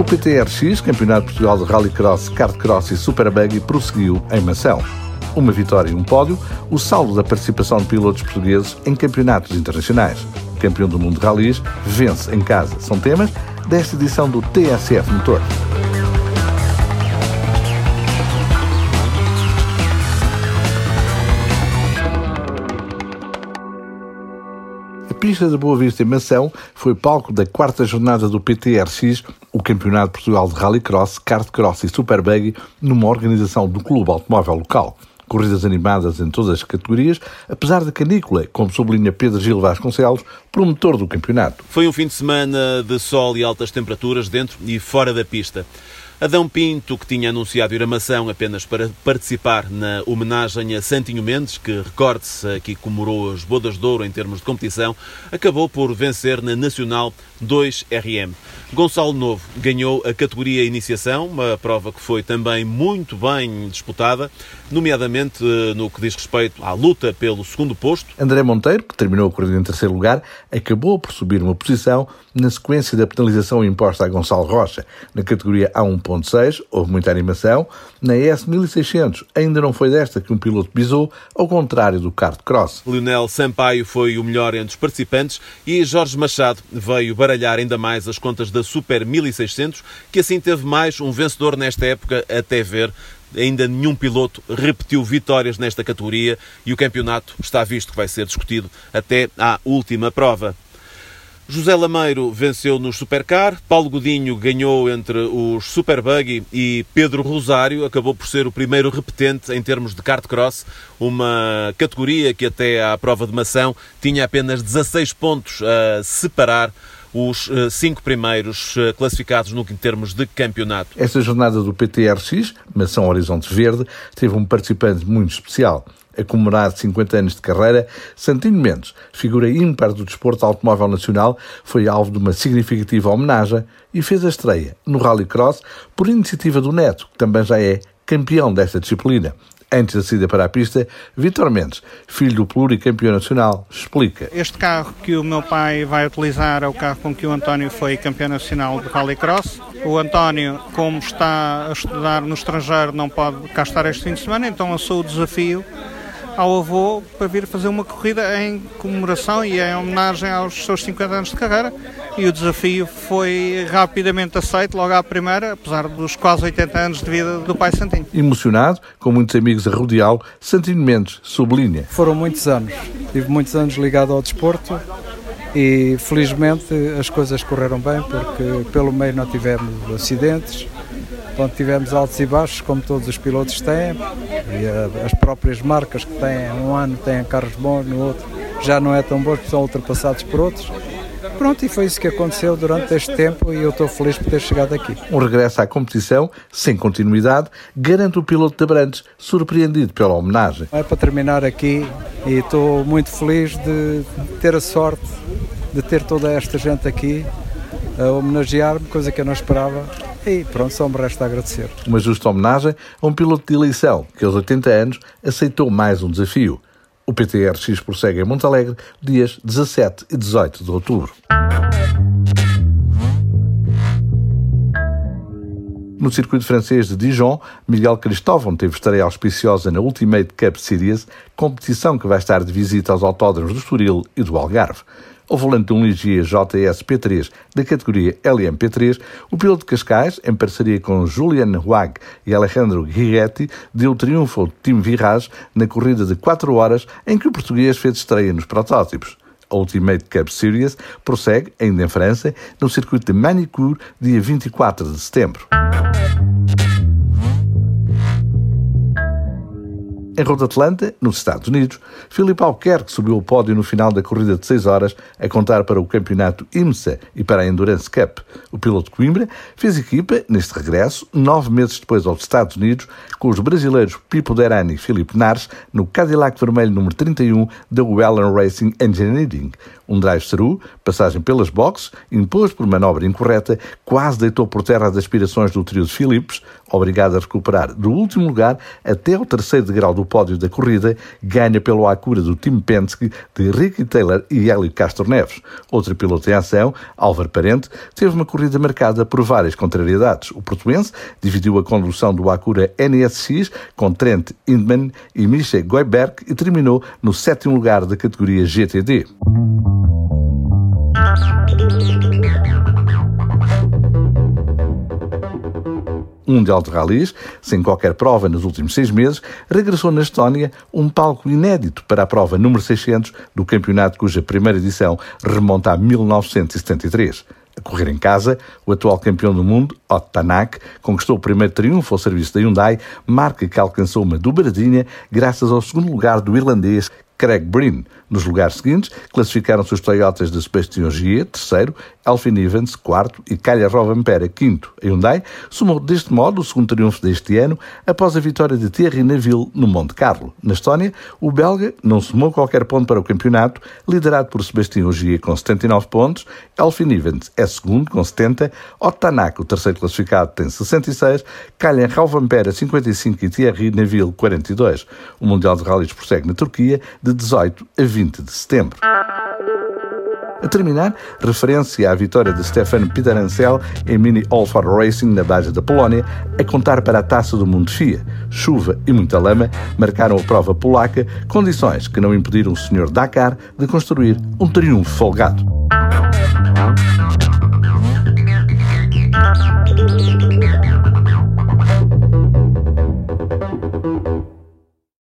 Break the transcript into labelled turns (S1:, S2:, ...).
S1: O PTRX, Campeonato Portugal de Rallycross, Kartcross e Superbuggy, prosseguiu em Mação. Uma vitória e um pódio, o saldo da participação de pilotos portugueses em campeonatos internacionais. Campeão do mundo de rallies vence em casa. São temas desta edição do TSF Motor. Pista de Boa Vista em Mação foi palco da quarta jornada do PTRX, o Campeonato de Portugal de Rallycross, Kartcross e Superbuggy, numa organização do Clube Automóvel Local. Corridas animadas em todas as categorias, apesar da canícula, como sublinha Pedro Gil Vasconcelos, promotor do campeonato.
S2: Foi um fim de semana de sol e altas temperaturas dentro e fora da pista. Adão Pinto, que tinha anunciado ir a Mação apenas para participar na homenagem a Santinho Mendes, que, recorde-se, aqui comemorou as bodas de ouro em termos de competição, acabou por vencer na Nacional 2RM. Gonçalo Novo ganhou a categoria Iniciação, uma prova que foi também muito bem disputada, nomeadamente eh, no que diz respeito à luta pelo segundo posto.
S1: André Monteiro, que terminou a corrida em terceiro lugar, acabou por subir uma posição na sequência da penalização imposta a Gonçalo Rocha. Na categoria A1.6 houve muita animação, na S1600 ainda não foi desta que um piloto pisou, ao contrário do kart cross.
S2: Lionel Sampaio foi o melhor entre os participantes e Jorge Machado veio baralhar ainda mais as contas da Super 1600, que assim teve mais um vencedor nesta época até ver ainda nenhum piloto repetiu vitórias nesta categoria e o campeonato está visto que vai ser discutido até à última prova. José Lameiro venceu nos Supercar, Paulo Godinho ganhou entre os Super Buggy e Pedro Rosário acabou por ser o primeiro repetente em termos de kart cross, uma categoria que até à prova de mação tinha apenas 16 pontos a separar os eh, cinco primeiros eh, classificados no, em termos de campeonato.
S1: Esta jornada do PTRX, Mação Horizonte Verde, teve um participante muito especial a comemorar 50 anos de carreira, Santino Mendes, figura ímpar do desporto automóvel nacional, foi alvo de uma significativa homenagem e fez a estreia no Rallycross por iniciativa do Neto, que também já é campeão desta disciplina. Antes da saída para a pista, Vitor Mendes, filho do pluricampeão nacional, explica.
S3: Este carro que o meu pai vai utilizar é o carro com que o António foi campeão nacional de Rallycross. O António, como está a estudar no estrangeiro, não pode cá estar este fim de semana, então lançou o desafio ao avô para vir fazer uma corrida em comemoração e em homenagem aos seus 50 anos de carreira. E o desafio foi rapidamente aceito logo à primeira, apesar dos quase 80 anos de vida do pai Santinho.
S1: Emocionado, com muitos amigos a rodeá-lo, Santinho Mendes sublinha.
S4: Foram muitos anos. Tive muitos anos ligado ao desporto e felizmente as coisas correram bem porque pelo meio não tivemos acidentes, Pronto, tivemos altos e baixos, como todos os pilotos têm, e as próprias marcas que têm, um ano têm carros bons, no outro já não é tão bons, porque são ultrapassados por outros. Pronto, e foi isso que aconteceu durante este tempo e eu estou feliz por ter chegado aqui.
S1: Um regresso à competição, sem continuidade, garante o piloto de Abrantes, surpreendido pela homenagem.
S4: É para terminar aqui e estou muito feliz de ter a sorte de ter toda esta gente aqui a homenagear-me, coisa que eu não esperava e pronto, só me resta agradecer.
S1: Uma justa homenagem a um piloto de eleição que, aos 80 anos, aceitou mais um desafio. O PTRX prossegue em Montalegre, dias 17 e 18 de outubro. No circuito francês de Dijon, Miguel Cristóvão teve estreia auspiciosa na Ultimate Cup Series, competição que vai estar de visita aos autódromos do Estoril e do Algarve. Ao volante de um Ligia JS P3 da categoria LMP3, o piloto de Cascais, em parceria com Julian Huag e Alejandro Guiretti, deu triunfo ao Team Virage na corrida de 4 horas em que o português fez estreia nos protótipos. A Ultimate Cup Series prossegue, ainda em França, no circuito de Manicure, dia 24 de setembro. Em Road Atlanta, nos Estados Unidos, Filipe Albuquerque subiu ao pódio no final da corrida de 6 horas a contar para o campeonato IMSA e para a Endurance Cup. O piloto de Coimbra fez equipa, neste regresso, nove meses depois aos Estados Unidos, com os brasileiros Pipo Derani e Filipe Nares no Cadillac vermelho número 31 da Wellen Racing Engineering. Um drive-thru, passagem pelas boxes, imposto por manobra incorreta, quase deitou por terra as aspirações do trio de Philips, obrigado a recuperar do último lugar até ao terceiro degrau do pódio da corrida, ganha pelo Acura do Tim Penske de Ricky Taylor e Hélio Castro Neves. Outro piloto em ação, Álvaro Parente, teve uma corrida marcada por várias contrariedades. O portuense dividiu a condução do Acura NSX com Trent Hindman e Misha Goiberg e terminou no sétimo lugar da categoria GTD. Mundial de Rallys, sem qualquer prova nos últimos seis meses, regressou na Estónia um palco inédito para a prova número 600 do campeonato cuja primeira edição remonta a 1973. A correr em casa, o atual campeão do mundo, Otto Tanak, conquistou o primeiro triunfo ao serviço da Hyundai, marca que alcançou uma dobradinha graças ao segundo lugar do irlandês Craig Breen. Nos lugares seguintes, classificaram-se os Toyotas de Sebastian Gier, terceiro, Alfin Evans, quarto e Calha Rovampera, quinto. A Hyundai somou deste modo o segundo triunfo deste ano após a vitória de Thierry Neville no Monte Carlo. Na Estónia, o belga não somou qualquer ponto para o campeonato, liderado por Sebastian Gier com 79 pontos, Alfin Evans é segundo com 70, Otanak, o terceiro classificado, tem 66, Calha Rovampera 55 e Thierry Neville 42. O Mundial de Rallys prossegue na Turquia de 18 a 20 de setembro. A terminar, referência à vitória de Stefan Piterancel em Mini All-Ford Racing na base da Polónia, a contar para a Taça do Mundo FIA. Chuva e muita lama marcaram a prova polaca, condições que não impediram o Sr. Dakar de construir um triunfo folgado.